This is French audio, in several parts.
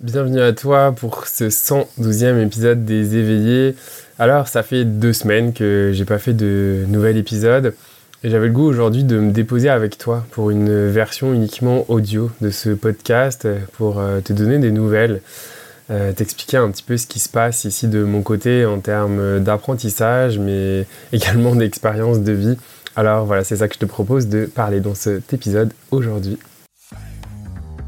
Bienvenue à toi pour ce 112e épisode des éveillés. Alors, ça fait deux semaines que j'ai pas fait de nouvel épisode et j'avais le goût aujourd'hui de me déposer avec toi pour une version uniquement audio de ce podcast pour euh, te donner des nouvelles, euh, t'expliquer un petit peu ce qui se passe ici de mon côté en termes d'apprentissage mais également d'expérience de vie. Alors voilà, c'est ça que je te propose de parler dans cet épisode aujourd'hui.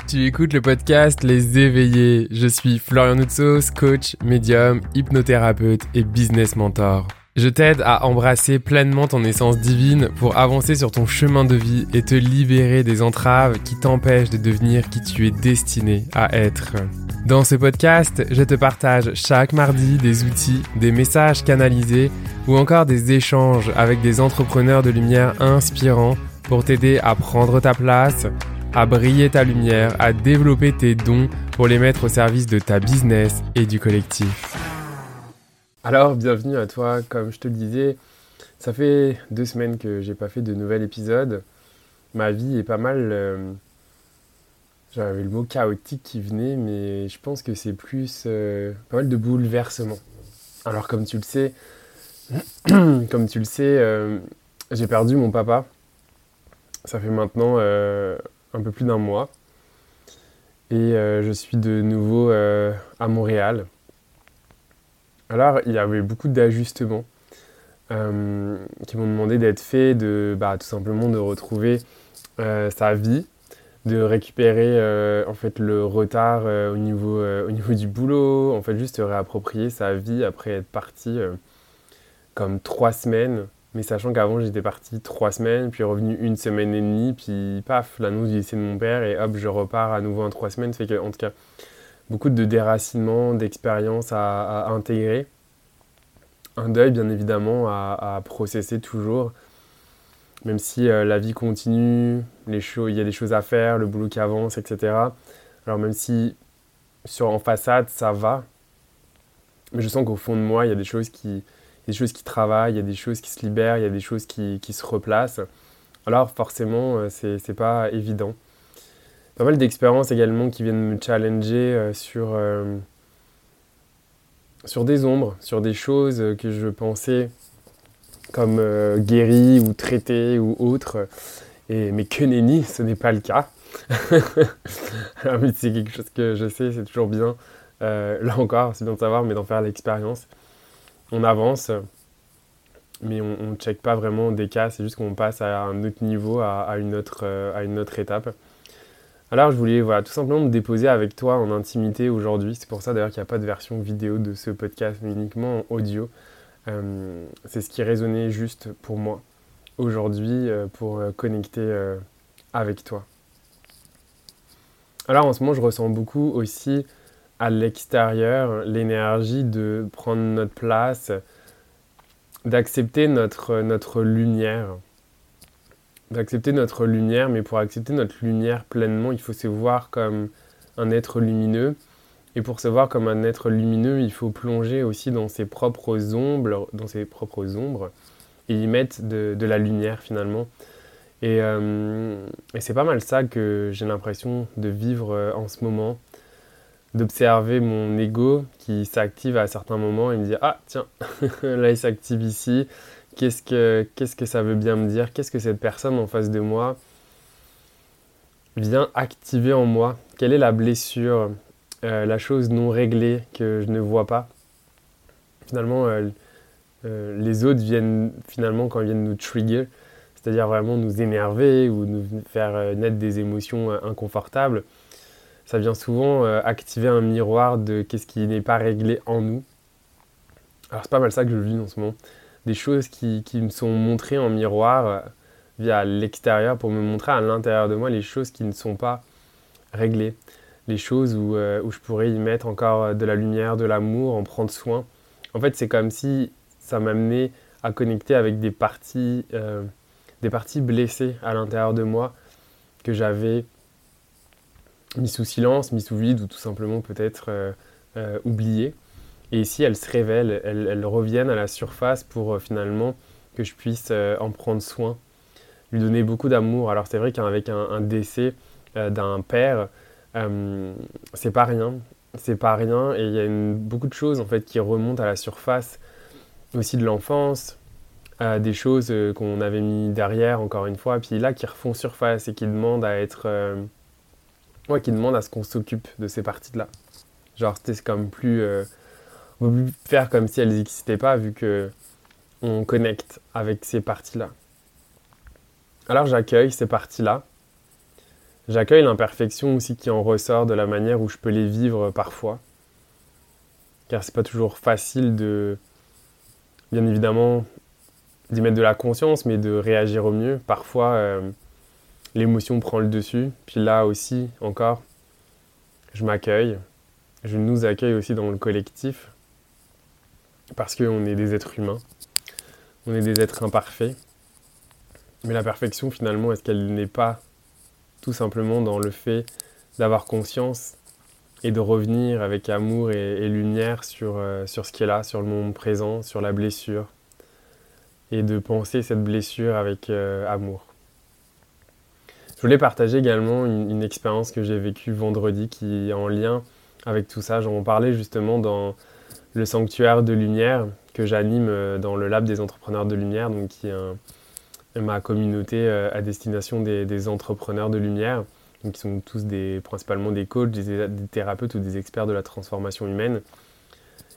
Tu écoutes le podcast Les Éveillés. Je suis Florian Noutsos, coach, médium, hypnothérapeute et business mentor. Je t'aide à embrasser pleinement ton essence divine pour avancer sur ton chemin de vie et te libérer des entraves qui t'empêchent de devenir qui tu es destiné à être. Dans ce podcast, je te partage chaque mardi des outils, des messages canalisés ou encore des échanges avec des entrepreneurs de lumière inspirants pour t'aider à prendre ta place à briller ta lumière, à développer tes dons pour les mettre au service de ta business et du collectif. Alors, bienvenue à toi. Comme je te le disais, ça fait deux semaines que j'ai pas fait de nouvel épisode. Ma vie est pas mal. Euh, j'avais le mot chaotique qui venait, mais je pense que c'est plus euh, pas mal de bouleversements. Alors, comme tu le sais, comme tu le sais, euh, j'ai perdu mon papa. Ça fait maintenant un peu plus d'un mois. Et euh, je suis de nouveau euh, à Montréal. Alors, il y avait beaucoup d'ajustements euh, qui m'ont demandé d'être faits, de bah, tout simplement de retrouver sa vie, de récupérer en fait le retard au, niveau, au niveau du boulot, en fait juste réapproprier sa vie après être parti comme trois semaines mais sachant qu'avant j'étais parti trois semaines, puis revenu une semaine et demie, puis paf, l'annonce du décès de mon père, et hop, je repars à nouveau en trois semaines. Fait que, en tout cas, beaucoup de déracinement, d'expérience à, intégrer. Un deuil, bien évidemment, à, processer toujours. Même si euh, la vie continue, il y a des choses à faire, le boulot qui avance, etc. Alors même si sur en façade ça va, mais je sens qu'au fond de moi, il y a des choses qui, y a des choses qui travaillent, il y a des choses qui se libèrent, il y a des choses qui, qui se replacent. Alors forcément, euh, c'est, pas évident. Pas mal d'expériences également qui viennent me challenger euh, sur, euh, sur des ombres, sur des choses que je pensais comme guéries ou traitées ou autres. Et, mais que nenni, ce n'est pas le cas. Mais c'est quelque chose que je sais, c'est toujours bien. là encore, c'est bien de savoir, mais d'en faire l'expérience on avance, mais on ne check pas vraiment des cas, c'est juste qu'on passe à un autre niveau, à, une, autre, euh, à une autre étape. Alors je voulais voilà, tout simplement me déposer avec toi en intimité aujourd'hui. C'est pour ça d'ailleurs qu'il n'y a pas de version vidéo de ce podcast, mais uniquement en audio. Euh, c'est ce qui résonnait juste pour moi aujourd'hui euh, pour connecter avec toi. Alors en ce moment je ressens beaucoup aussi à l'extérieur, l'énergie de prendre notre place, d'accepter notre, notre lumière. D'accepter notre lumière, mais pour accepter notre lumière pleinement, il faut se voir comme un être lumineux. Et pour se voir comme un être lumineux, il faut plonger aussi dans ses propres ombres, dans ses propres ombres et y mettre de, la lumière finalement. Et, euh, et c'est pas mal ça que j'ai l'impression de vivre euh, en ce moment d'observer mon ego qui s'active à certains moments et me dire ah tiens là il s'active ici. Qu'est-ce que qu'est-ce que ça veut bien me dire? Qu'est-ce que cette personne en face de moi vient activer en moi? Quelle est la blessure euh, la chose non réglée que je ne vois pas? Finalement euh, euh, les autres viennent finalement quand ils viennent nous trigger c'est-à-dire vraiment nous énerver ou nous faire naître des émotions inconfortables ça vient souvent euh, activer un miroir de qu'est-ce qui n'est pas réglé en nous. Alors c'est pas mal ça que je vis en ce moment. Des choses qui, me sont montrées en miroir euh, via l'extérieur pour me montrer à l'intérieur de moi les choses qui ne sont pas réglées. Les choses où, euh, où je pourrais y mettre encore de la lumière, de l'amour, en prendre soin. En fait c'est comme si ça m'amenait à connecter avec des parties, des parties blessées à l'intérieur de moi que j'avais mis sous silence, mis sous vide ou tout simplement peut-être euh, euh. Et ici, elles se révèlent, elles, reviennent à la surface pour euh, finalement que je puisse en prendre soin, lui donner beaucoup d'amour. Alors c'est vrai qu'avec un, décès d'un père, c'est pas rien. c'est pas rien et il y a beaucoup de choses en fait qui remontent à la surface aussi de l'enfance, des choses euh, qu'on avait mis derrière encore une fois, puis là qui refont surface et qui demandent à être euh, ouais, qui demandent à ce qu'on s'occupe de ces parties-là. Genre c'est comme plus euh, on peut plus faire comme si elles n'existaient pas vu que on connecte avec ces parties-là. Alors j'accueille ces parties-là. J'accueille l'imperfection aussi qui en ressort de la manière où je peux les vivre parfois. Car c'est pas toujours facile de bien évidemment d'y mettre de la conscience, mais de réagir au mieux. Parfois, euh, l'émotion prend le dessus. Puis là aussi, encore, je m'accueille. Je nous accueille aussi dans le collectif. Parce qu'on est des êtres humains. On est des êtres imparfaits. Mais la perfection, finalement, est-ce qu'elle n'est pas tout simplement dans le fait d'avoir conscience et de revenir avec amour et, lumière sur, euh, sur ce qui est là, sur le monde présent, sur la blessure, et de penser cette blessure avec euh, amour. Je voulais partager également une, expérience que j'ai vécue vendredi qui est en lien avec tout ça. J'en parlais justement dans le sanctuaire de lumière que j'anime euh, dans le lab des entrepreneurs de lumière, donc qui est ma communauté à destination des, entrepreneurs de lumière qui sont tous des, principalement des coachs, des, thérapeutes ou des experts de la transformation humaine.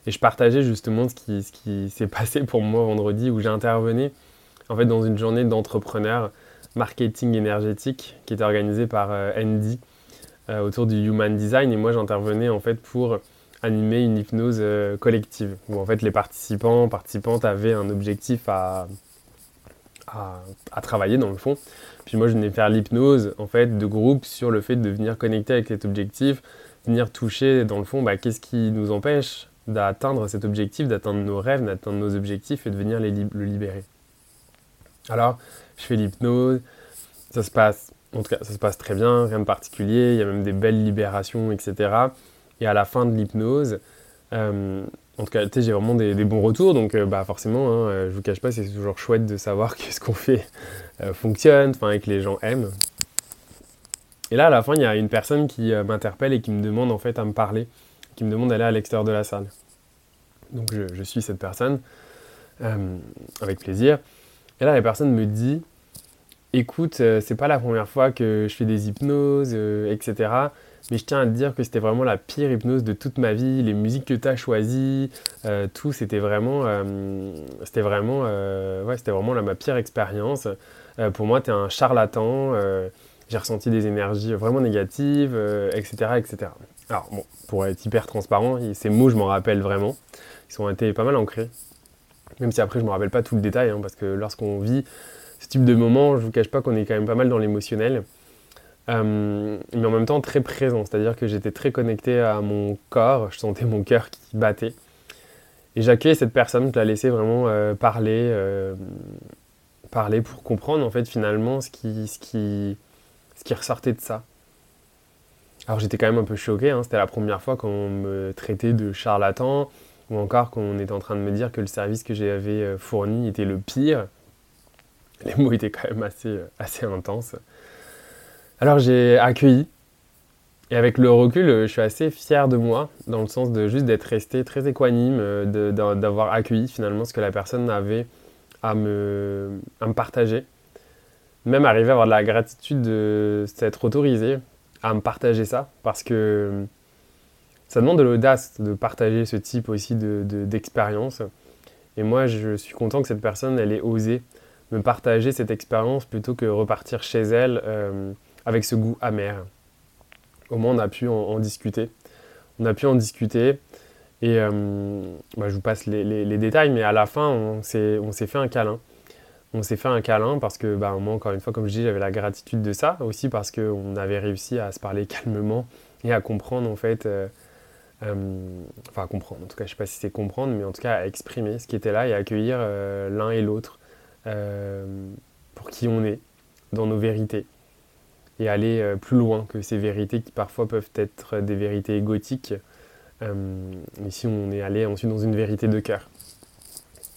Et je partageais justement ce qui, s'est passé pour moi vendredi où j'intervenais en fait dans une journée d'entrepreneurs marketing énergétique qui était organisée par euh, Andy euh, autour du Human Design et moi j'intervenais en fait pour animer une hypnose euh, collective où en fait les participants, participantes avaient un objectif à, à, travailler dans le fond. Puis moi, je venais faire l'hypnose en fait de groupe sur le fait de venir connecter avec cet objectif, venir toucher dans le fond, bah, qu'est-ce qui nous empêche d'atteindre cet objectif, d'atteindre nos rêves, d'atteindre nos objectifs et de venir les le libérer. Alors, je fais l'hypnose, ça se passe, très bien, rien de particulier, il y a même des belles libérations, etc. Et à la fin de l'hypnose, euh, en tout cas, j'ai vraiment des, bons retours, donc euh, bah, forcément, hein, euh, je vous cache pas, c'est toujours chouette de savoir que ce qu'on fait euh, fonctionne, et que les gens aiment. Et là, à la fin, il y a une personne qui m'interpelle et qui me demande en fait à me parler, qui me demande d'aller à l'extérieur de la salle. Donc je, suis cette personne, avec plaisir. Et là, la personne me dit, écoute, c'est pas la première fois que je fais des hypnoses, etc. Mais je tiens à te dire que c'était vraiment la pire hypnose de toute ma vie. Les musiques que tu as choisies, euh, tout, c'était vraiment, euh, c'était vraiment, euh, ouais, c'était vraiment ma pire expérience. pour moi, tu es un charlatan. j'ai ressenti des énergies vraiment négatives, etc., etc. Alors, bon, pour être hyper transparent, ces mots, je m'en rappelle vraiment. Ils ont été pas mal ancrés. Même si après, je ne me rappelle pas tout le détail, hein, parce que lorsqu'on vit ce type de moment, je ne vous cache pas qu'on est quand même pas mal dans l'émotionnel. Euh, mais en même temps très présent, c'est-à-dire que j'étais très connecté à mon corps, je sentais mon cœur qui battait. Et j'accueillais cette personne, je la laissais vraiment euh, parler, euh, parler pour comprendre en fait finalement ce qui, ce qui, ce qui ressortait de ça. Alors j'étais quand même un peu choqué, hein. c'était la première fois qu'on me traitait de charlatan, ou encore qu'on était en train de me dire que le service que j'avais fourni était le pire. Les mots étaient quand même assez, assez intenses. Alors j'ai accueilli. Et avec le recul, je suis assez fier de moi, dans le sens de juste d'être resté très équanime, euh, d'avoir accueilli finalement ce que la personne avait à me, à me partager. Même arriver à avoir de la gratitude de s'être autorisé à me partager ça, parce que ça demande de l'audace de partager ce type aussi d'expérience. De, et moi, je suis content que cette personne, elle ait osé me partager cette expérience plutôt que repartir chez elle. Euh, avec ce goût amer. Au moins, on a pu en, discuter. On a pu en discuter. Et euh, bah, je vous passe les, détails, mais à la fin, on s'est fait un câlin. On s'est fait un câlin parce que, bah, moi, encore une fois, comme je dis, j'avais la gratitude de ça. Aussi parce qu'on avait réussi à se parler calmement et à comprendre, en fait, euh, euh, enfin, à comprendre. En tout cas, je ne sais pas si c'est comprendre, mais en tout cas, à exprimer ce qui était là et à accueillir l'un et l'autre pour qui on est, dans nos vérités et aller euh, plus loin que ces vérités qui parfois peuvent être des vérités égotiques. Euh, ici, on est allé ensuite dans une vérité de cœur.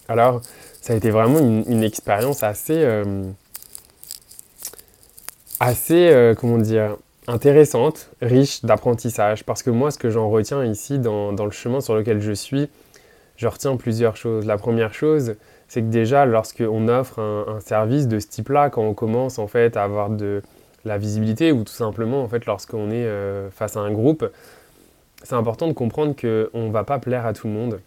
Alors, ça a été vraiment une, expérience assez, euh, assez, comment dire, intéressante, riche d'apprentissage, parce que moi, ce que j'en retiens ici dans, le chemin sur lequel je suis, je retiens plusieurs choses. La première chose, c'est que déjà, lorsqu'on offre un, service de ce type-là, quand on commence en fait à avoir de la visibilité, ou tout simplement en fait lorsqu'on est euh, face à un groupe, c'est important de comprendre qu'on ne va pas plaire à tout le monde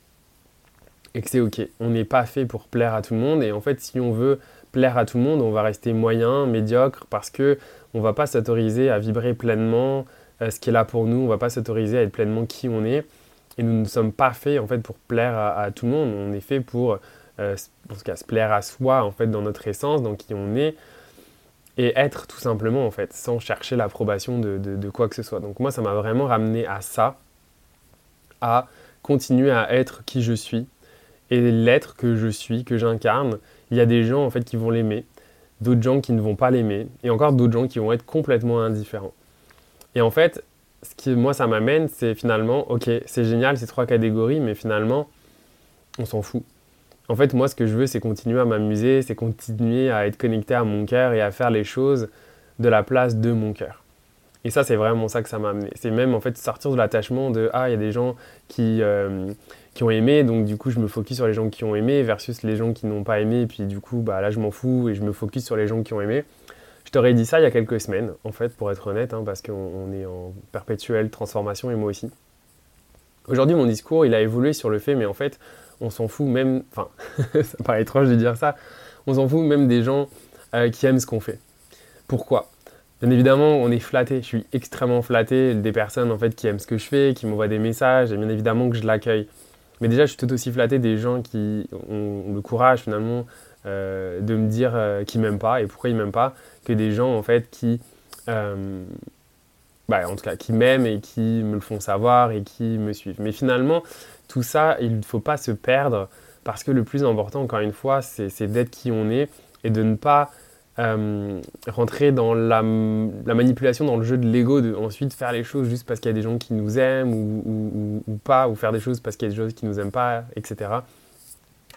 et que c'est ok. On n'est pas fait pour plaire à tout le monde et en fait, si on veut plaire à tout le monde, on va rester moyen, médiocre, parce que on va pas s'autoriser à vibrer pleinement euh, ce qui est là pour nous, on va pas s'autoriser à être pleinement qui on est. Et nous ne sommes pas faits en fait pour plaire à, tout le monde. On est fait pour, euh, se plaire à soi en fait dans notre essence, dans qui on est, et être tout simplement en fait, sans chercher l'approbation de, quoi que ce soit. Donc moi, ça m'a vraiment ramené à ça, à continuer à être qui je suis et l'être que je suis, que j'incarne, il y a des gens qui vont l'aimer, d'autres gens qui ne vont pas l'aimer, et encore d'autres gens qui vont être complètement indifférents. Et en fait, ce qui moi ça m'amène, c'est finalement, ok, c'est génial ces trois catégories, mais finalement, on s'en fout. En fait, moi, ce que je veux, c'est continuer à m'amuser, c'est continuer à être connecté à mon cœur et à faire les choses de la place de mon cœur. Et ça, c'est vraiment ça que ça m'a amené. C'est même en fait sortir de l'attachement de ah, il y a des gens qui, euh, qui ont aimé, donc du coup je me focus sur les gens qui ont aimé versus les gens qui n'ont pas aimé, et puis du coup bah, là je m'en fous et je me focus sur les gens qui ont aimé. Je t'aurais dit ça il y a quelques semaines, en fait, pour être honnête, hein, parce qu'on est en perpétuelle transformation et moi aussi. Aujourd'hui mon discours il a évolué sur le fait, mais en fait on s'en fout même, enfin ça paraît étrange de dire ça, on s'en fout même des gens euh, qui aiment ce qu'on fait. Pourquoi? Bien évidemment, on est flatté. Je suis extrêmement flatté des personnes en fait qui aiment ce que je fais, qui m'envoient des messages, et bien évidemment que je l'accueille. Mais déjà, je suis tout aussi flatté des gens qui ont le courage finalement euh, de me dire euh, qu'ils m'aiment pas et pourquoi ils m'aiment pas, que des gens en fait qui, euh, bah, qui m'aiment et qui me le font savoir et qui me suivent. Mais finalement, tout ça, il ne faut pas se perdre parce que le plus important, encore une fois, c'est d'être qui on est et de ne pas euh, rentrer dans la, manipulation, dans le jeu de l'ego, de ensuite faire les choses juste parce qu'il y a des gens qui nous aiment ou, pas, ou faire des choses parce qu'il y a des choses qui nous aiment pas, etc.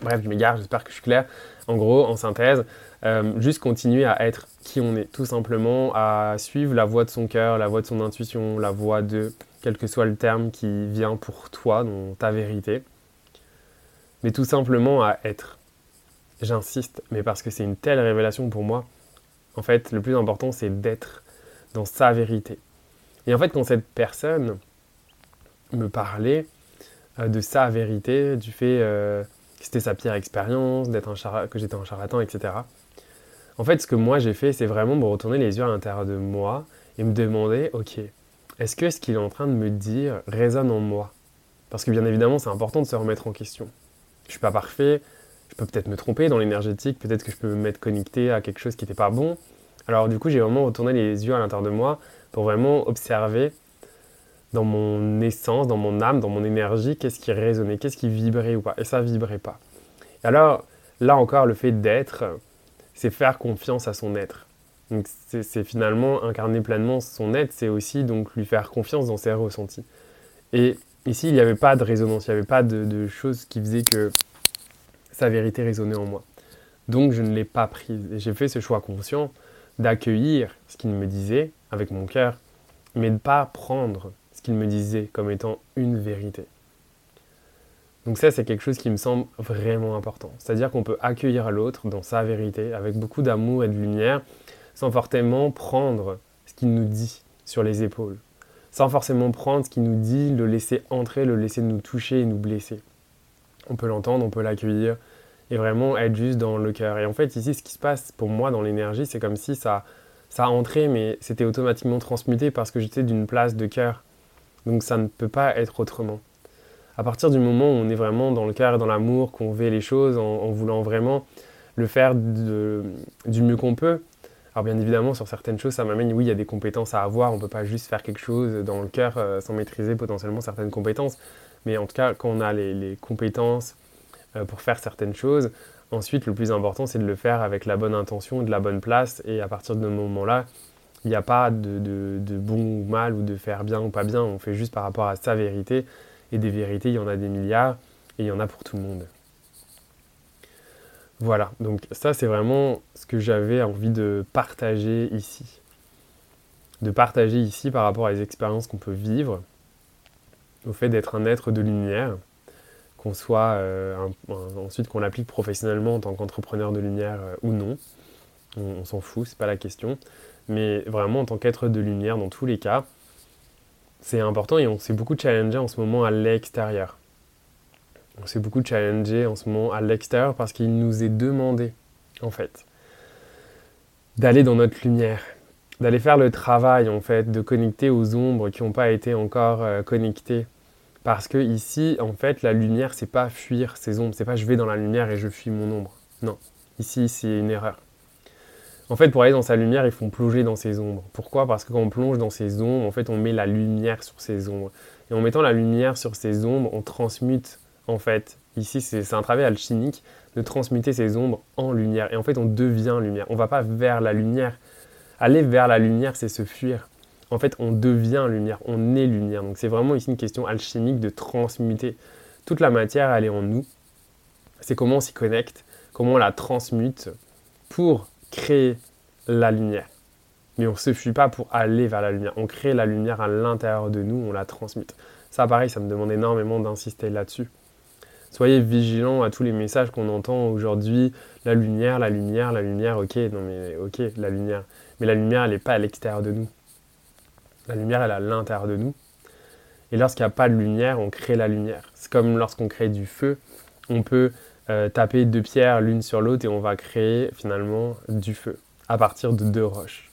Bref, je m'égare, j'espère que je suis clair. En gros, en synthèse, euh, juste continuer à être qui on est, tout simplement, à suivre la voix de son cœur, la voix de son intuition, la voix de quel que soit le terme qui vient pour toi, dans ta vérité. Mais tout simplement à être j'insiste, mais parce que c'est une telle révélation pour moi. En fait, le plus important, c'est d'être dans sa vérité. Et en fait, quand cette personne me parlait euh, de sa vérité, du fait euh, que c'était sa pire expérience, que j'étais un charlatan, etc. En fait, ce que moi j'ai fait, c'est vraiment me retourner les yeux à l'intérieur de moi et me demander, ok, est-ce que ce qu'il est en train de me dire résonne en moi? Parce que bien évidemment, c'est important de se remettre en question. Je suis pas parfait, je peux peut-être me tromper dans l'énergétique, peut-être que je peux me mettre connecté à quelque chose qui n'était pas bon. Alors du coup, j'ai vraiment retourné les yeux à l'intérieur de moi pour vraiment observer dans mon essence, dans mon âme, dans mon énergie, qu'est-ce qui résonnait, qu'est-ce qui vibrait ou pas. Et ça vibrait pas. Et alors, là encore, le fait d'être, c'est faire confiance à son être. Donc c'est finalement incarner pleinement son être, c'est aussi donc lui faire confiance dans ses ressentis. Et ici, il n'y avait pas de résonance, il n'y avait pas de, de choses qui faisaient que sa vérité résonnait en moi. Donc je ne l'ai pas prise. J'ai fait ce choix conscient d'accueillir ce qu'il me disait avec mon cœur, mais de ne pas prendre ce qu'il me disait comme étant une vérité. Donc ça, c'est quelque chose qui me semble vraiment important. C'est-à-dire qu'on peut accueillir l'autre dans sa vérité, avec beaucoup d'amour et de lumière, sans forcément prendre ce qu'il nous dit sur les épaules. Sans forcément prendre ce qu'il nous dit, le laisser entrer, le laisser nous toucher et nous blesser on peut l'entendre, on peut l'accueillir et vraiment être juste dans le cœur. Et en fait, ici, ce qui se passe pour moi dans l'énergie, c'est comme si ça, ça entré, mais c'était automatiquement transmuté parce que j'étais d'une place de cœur. Donc ça ne peut pas être autrement. À partir du moment où on est vraiment dans le cœur et dans l'amour, qu'on fait les choses en, voulant vraiment le faire du mieux qu'on peut, alors bien évidemment, sur certaines choses, ça m'amène, oui, il y a des compétences à avoir, on ne peut pas juste faire quelque chose dans le cœur euh, sans maîtriser potentiellement certaines compétences. Mais en tout cas, quand on a les, compétences euh, pour faire certaines choses, ensuite, le plus important, c'est de le faire avec la bonne intention, de la bonne place. Et à partir de ce moment-là, il n'y a pas de, bon ou mal ou de faire bien ou pas bien. On fait juste par rapport à sa vérité. Et des vérités, il y en a des milliards et il y en a pour tout le monde. Voilà, donc ça c'est vraiment ce que j'avais envie de partager ici. de partager ici par rapport à les expériences qu'on peut vivre, au fait d'être un être de lumière, qu'on soit euh, ensuite qu'on l'applique professionnellement en tant qu'entrepreneur de lumière euh, ou non. On, s'en fout, c'est pas la question. Mais vraiment en tant qu'être de lumière, dans tous les cas, c'est important et on s'est beaucoup challengé en ce moment à l'extérieur. On s'est beaucoup challengé en ce moment à l'extérieur parce qu'il nous est demandé, en fait, d'aller dans notre lumière, d'aller faire le travail, en fait, de connecter aux ombres qui n'ont pas été encore euh, connectées parce que ici, en fait, la lumière, c'est pas fuir ces ombres, c'est pas je vais dans la lumière et je fuis mon ombre. Non, ici, c'est une erreur. En fait, pour aller dans sa lumière, il faut plonger dans ses ombres. Pourquoi? Parce que quand on plonge dans ses ombres, en fait, on met la lumière sur ses ombres. Et en mettant la lumière sur ses ombres, on transmute, en fait, ici, c'est un travail alchimique de transmuter ses ombres en lumière. Et en fait, on devient lumière. On va pas vers la lumière. Aller vers la lumière, c'est se fuir en fait, on devient lumière, on est lumière. Donc c'est vraiment ici une question alchimique de transmuter. Toute la matière, elle est en nous. C'est comment on s'y connecte, comment on la transmute pour créer la lumière. Mais on ne se fuit pas pour aller vers la lumière. On crée la lumière à l'intérieur de nous, on la transmute. Ça, pareil, ça me demande énormément d'insister là-dessus. Soyez vigilants à tous les messages qu'on entend aujourd'hui. La lumière, la lumière, la lumière, ok, non mais ok, la lumière. Mais la lumière, elle n'est pas à l'extérieur de nous. La lumière, elle est à l'intérieur de nous. Et lorsqu'il n'y a pas de lumière, on crée la lumière. C'est comme lorsqu'on crée du feu, on peut euh, taper deux pierres l'une sur l'autre et on va créer finalement du feu à partir de deux roches.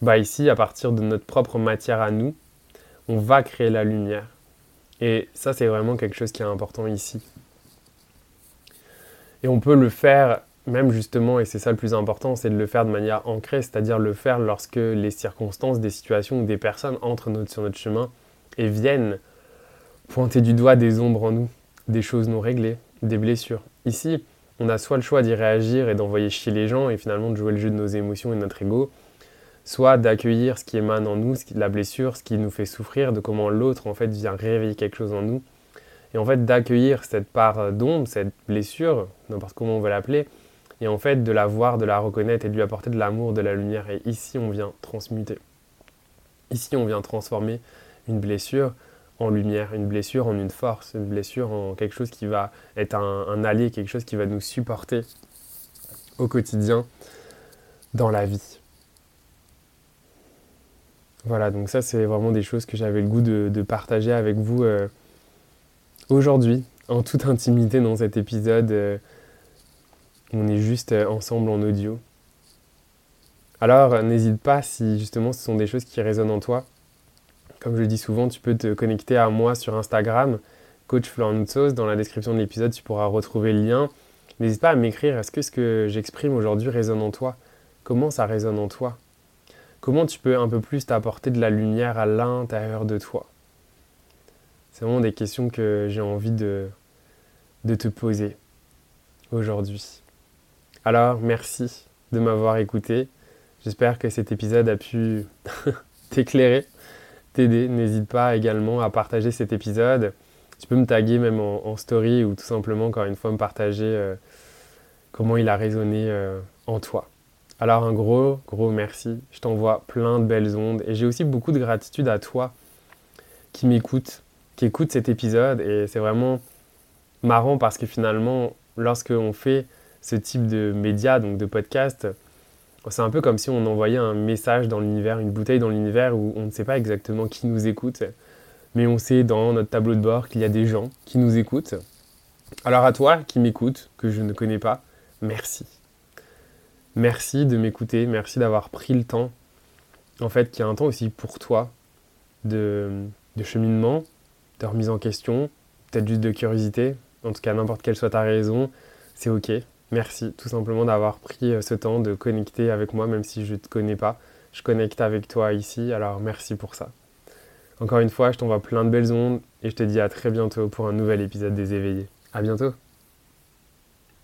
Bah ici, à partir de notre propre matière à nous, on va créer la lumière. Et ça, c'est vraiment quelque chose qui est important ici. Et on peut le faire même justement, et c'est ça le plus important, c'est de le faire de manière ancrée, c'est-à-dire le faire lorsque les circonstances, des situations ou des personnes entrent sur notre chemin et viennent pointer du doigt des ombres en nous, des choses non réglées, des blessures. Ici, on a soit le choix d'y réagir et d'envoyer chier les gens et finalement de jouer le jeu de nos émotions et de notre ego, soit d'accueillir ce qui émane en nous, la blessure, ce qui nous fait souffrir, de comment l'autre en fait vient réveiller quelque chose en nous, et en fait d'accueillir cette part d'ombre, cette blessure, n'importe comment on veut l'appeler, et en fait de la voir, de la reconnaître et de lui apporter de l'amour, de la lumière. Et ici, on vient transmuter. Ici, on vient transformer une blessure en lumière, une blessure en une force, une blessure en quelque chose qui va être un, allié, quelque chose qui va nous supporter au quotidien dans la vie. Voilà, donc ça c'est vraiment des choses que j'avais le goût de, partager avec vous euh, aujourd'hui, en toute intimité dans cet épisode. Euh, on est juste euh, ensemble en audio. Alors euh, n'hésite pas si justement ce sont des choses qui résonnent en toi. Comme je le dis souvent, tu peux te connecter à moi sur Instagram, coach Florence. Dans la description de l'épisode, tu pourras retrouver le lien. N'hésite pas à m'écrire, est-ce que ce que j'exprime aujourd'hui résonne en toi? Comment ça résonne en toi? Comment tu peux un peu plus t'apporter de la lumière à l'intérieur de toi? C'est vraiment des questions que j'ai envie de, de te poser aujourd'hui. Alors, merci de m'avoir écouté. J'espère que cet épisode a pu t'éclairer, t'aider. N'hésite pas également à partager cet épisode. Tu peux me taguer même en, story ou tout simplement, encore une fois, me partager euh, comment il a résonné euh, en toi. Alors un gros, gros merci. Je t'envoie plein de belles ondes et j'ai aussi beaucoup de gratitude à toi qui m'écoute, qui écoute cet épisode et c'est vraiment marrant parce que finalement, lorsqu'on fait ce type de média, donc de podcast, c'est un peu comme si on envoyait un message dans l'univers, une bouteille dans l'univers où on ne sait pas exactement qui nous écoute, mais on sait dans notre tableau de bord qu'il y a des gens qui nous écoutent. Alors à toi qui m'écoutes, que je ne connais pas, merci. Merci de m'écouter, merci d'avoir pris le temps, en fait, qui a un temps aussi pour toi de, de cheminement, de remise en question, peut-être juste de curiosité, en tout cas n'importe quelle soit ta raison, c'est ok, Merci tout simplement d'avoir pris euh, ce temps de connecter avec moi, même si je ne te connais pas. Je connecte avec toi ici, alors merci pour ça. Encore une fois, je t'envoie plein de belles ondes et je te dis à très bientôt pour un nouvel épisode des éveillés. À bientôt